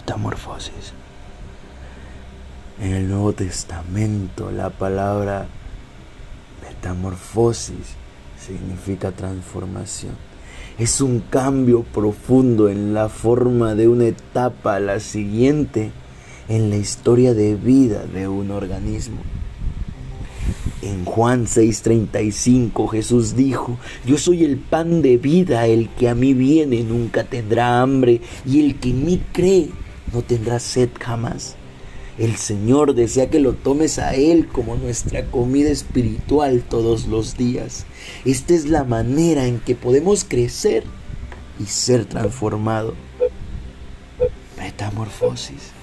Metamorfosis. En el Nuevo Testamento la palabra metamorfosis significa transformación. Es un cambio profundo en la forma de una etapa a la siguiente en la historia de vida de un organismo. En Juan 6:35 Jesús dijo, yo soy el pan de vida, el que a mí viene nunca tendrá hambre y el que en mí cree no tendrá sed jamás. El Señor desea que lo tomes a Él como nuestra comida espiritual todos los días. Esta es la manera en que podemos crecer y ser transformado. Metamorfosis.